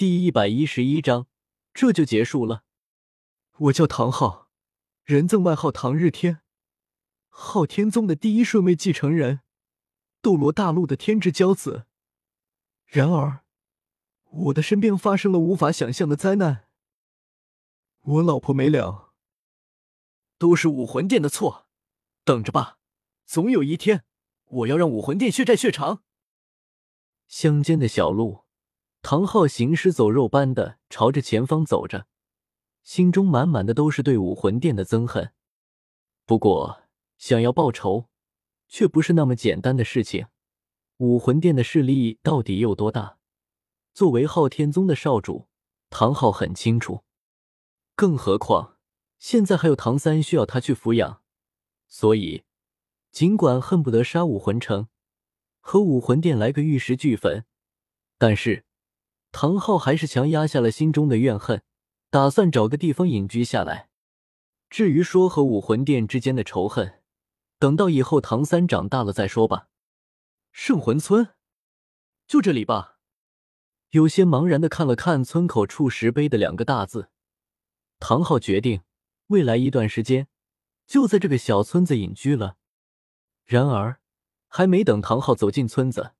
第一百一十一章，这就结束了。我叫唐昊，人赠外号唐日天，昊天宗的第一顺位继承人，斗罗大陆的天之骄子。然而，我的身边发生了无法想象的灾难。我老婆没了，都是武魂殿的错。等着吧，总有一天，我要让武魂殿血债血偿。乡间的小路。唐昊行尸走肉般的朝着前方走着，心中满满的都是对武魂殿的憎恨。不过，想要报仇，却不是那么简单的事情。武魂殿的势力到底有多大？作为昊天宗的少主，唐昊很清楚。更何况，现在还有唐三需要他去抚养，所以，尽管恨不得杀武魂城，和武魂殿来个玉石俱焚，但是。唐昊还是强压下了心中的怨恨，打算找个地方隐居下来。至于说和武魂殿之间的仇恨，等到以后唐三长大了再说吧。圣魂村，就这里吧。有些茫然的看了看村口处石碑的两个大字，唐昊决定未来一段时间就在这个小村子隐居了。然而，还没等唐昊走进村子，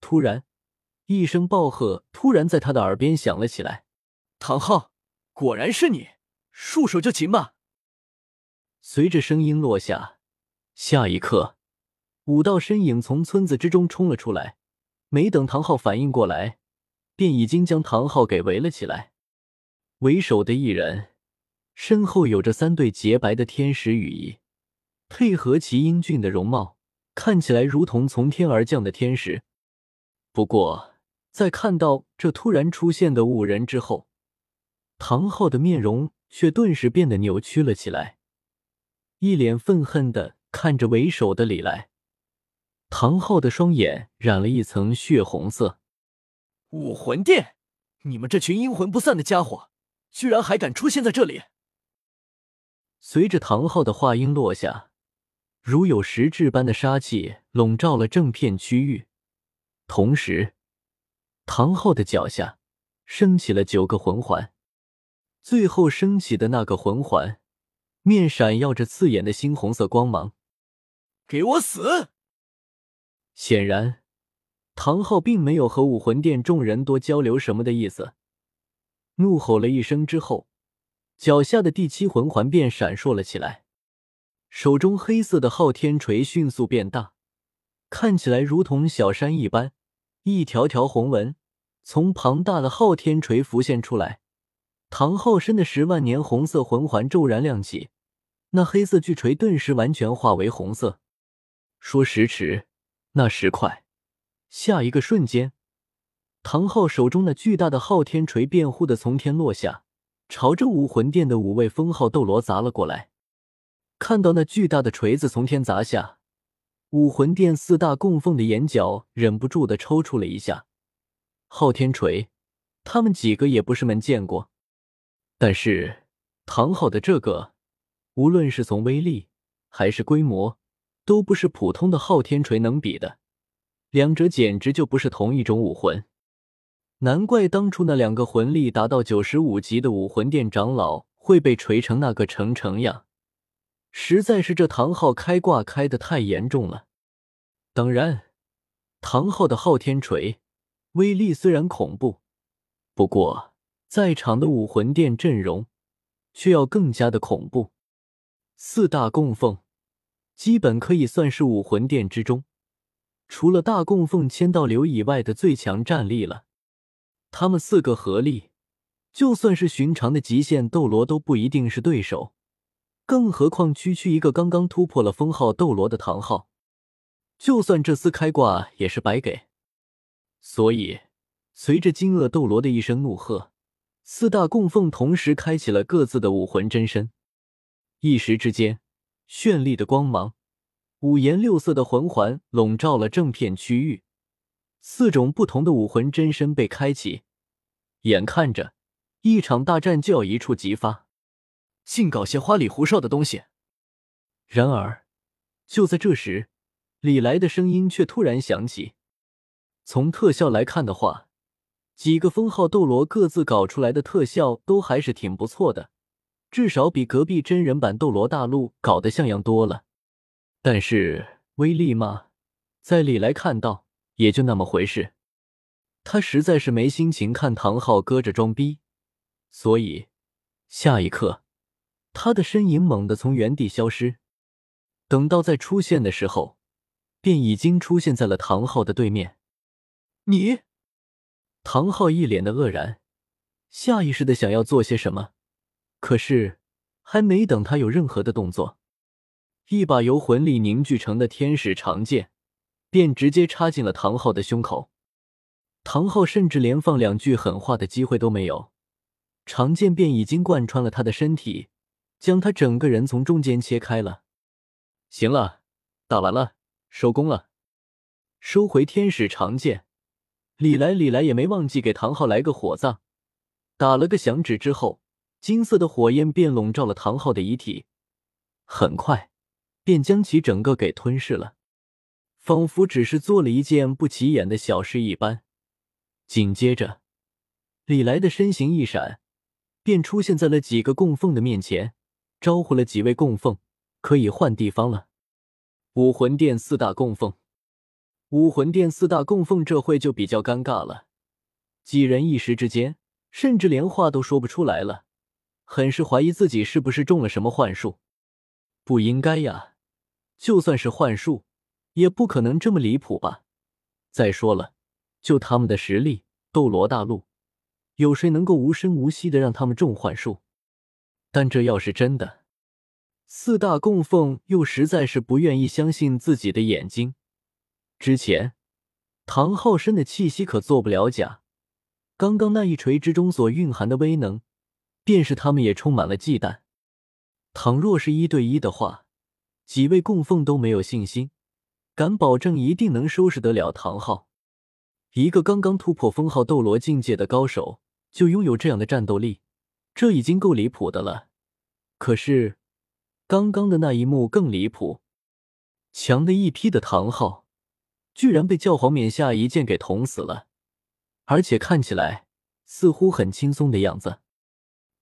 突然。一声暴喝突然在他的耳边响了起来：“唐昊，果然是你，束手就擒吧！”随着声音落下，下一刻，五道身影从村子之中冲了出来。没等唐昊反应过来，便已经将唐昊给围了起来。为首的一人，身后有着三对洁白的天使羽翼，配合其英俊的容貌，看起来如同从天而降的天使。不过，在看到这突然出现的五人之后，唐昊的面容却顿时变得扭曲了起来，一脸愤恨的看着为首的李来。唐昊的双眼染了一层血红色。武魂殿，你们这群阴魂不散的家伙，居然还敢出现在这里！随着唐昊的话音落下，如有实质般的杀气笼罩了整片区域，同时。唐昊的脚下升起了九个魂环，最后升起的那个魂环面闪耀着刺眼的猩红色光芒。给我死！显然，唐昊并没有和武魂殿众人多交流什么的意思。怒吼了一声之后，脚下的第七魂环便闪烁了起来，手中黑色的昊天锤迅速变大，看起来如同小山一般。一条条红纹从庞大的昊天锤浮现出来，唐昊身的十万年红色魂环骤然亮起，那黑色巨锤顿时完全化为红色。说时迟，那时快，下一个瞬间，唐昊手中那巨大的昊天锤便忽的从天落下，朝着武魂殿的五位封号斗罗砸了过来。看到那巨大的锤子从天砸下。武魂殿四大供奉的眼角忍不住的抽搐了一下。昊天锤，他们几个也不是没见过，但是唐昊的这个，无论是从威力还是规模，都不是普通的昊天锤能比的。两者简直就不是同一种武魂。难怪当初那两个魂力达到九十五级的武魂殿长老会被锤成那个成成样。实在是这唐昊开挂开的太严重了。当然，唐昊的昊天锤威力虽然恐怖，不过在场的武魂殿阵容却要更加的恐怖。四大供奉基本可以算是武魂殿之中除了大供奉千道流以外的最强战力了。他们四个合力，就算是寻常的极限斗罗都不一定是对手。更何况，区区一个刚刚突破了封号斗罗的唐昊，就算这厮开挂也是白给。所以，随着金鳄斗罗的一声怒喝，四大供奉同时开启了各自的武魂真身。一时之间，绚丽的光芒，五颜六色的魂环笼罩了正片区域，四种不同的武魂真身被开启，眼看着一场大战就要一触即发。净搞些花里胡哨的东西。然而，就在这时，李来的声音却突然响起。从特效来看的话，几个封号斗罗各自搞出来的特效都还是挺不错的，至少比隔壁真人版《斗罗大陆》搞得像样多了。但是威力嘛，在李来看到也就那么回事。他实在是没心情看唐昊搁着装逼，所以下一刻，他的身影猛地从原地消失。等到再出现的时候，便已经出现在了唐昊的对面。你，唐昊一脸的愕然，下意识的想要做些什么，可是还没等他有任何的动作，一把由魂力凝聚成的天使长剑便直接插进了唐昊的胸口。唐昊甚至连放两句狠话的机会都没有，长剑便已经贯穿了他的身体，将他整个人从中间切开了。行了，打完了，收工了。收回天使长剑，李来李来也没忘记给唐昊来个火葬，打了个响指之后，金色的火焰便笼罩了唐昊的遗体，很快便将其整个给吞噬了，仿佛只是做了一件不起眼的小事一般。紧接着，李来的身形一闪，便出现在了几个供奉的面前，招呼了几位供奉，可以换地方了。武魂殿四大供奉，武魂殿四大供奉这会就比较尴尬了，几人一时之间甚至连话都说不出来了，很是怀疑自己是不是中了什么幻术。不应该呀，就算是幻术，也不可能这么离谱吧？再说了。就他们的实力，斗罗大陆有谁能够无声无息的让他们中幻术？但这要是真的，四大供奉又实在是不愿意相信自己的眼睛。之前唐昊身的气息可做不了假，刚刚那一锤之中所蕴含的威能，便是他们也充满了忌惮。倘若是一对一的话，几位供奉都没有信心，敢保证一定能收拾得了唐昊。一个刚刚突破封号斗罗境界的高手就拥有这样的战斗力，这已经够离谱的了。可是，刚刚的那一幕更离谱，强的一批的唐昊居然被教皇冕下一剑给捅死了，而且看起来似乎很轻松的样子。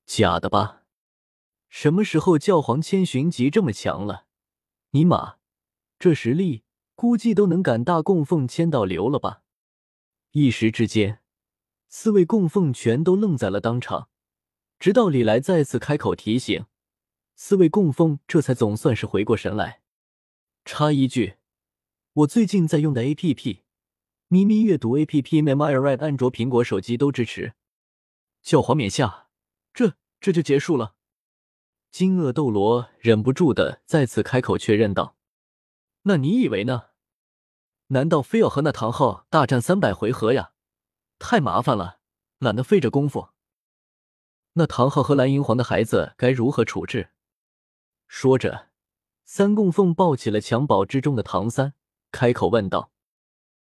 假的吧？什么时候教皇千寻疾这么强了？尼玛，这实力估计都能赶大供奉千道流了吧？一时之间，四位供奉全都愣在了当场，直到李来再次开口提醒，四位供奉这才总算是回过神来。插一句，我最近在用的 A P P，咪咪阅读 A P P MyRead，安卓、苹果手机都支持。教皇冕下，这这就结束了？金鳄斗罗忍不住的再次开口确认道：“那你以为呢？”难道非要和那唐昊大战三百回合呀？太麻烦了，懒得费这功夫。那唐昊和蓝银皇的孩子该如何处置？说着，三供奉抱起了襁褓之中的唐三，开口问道。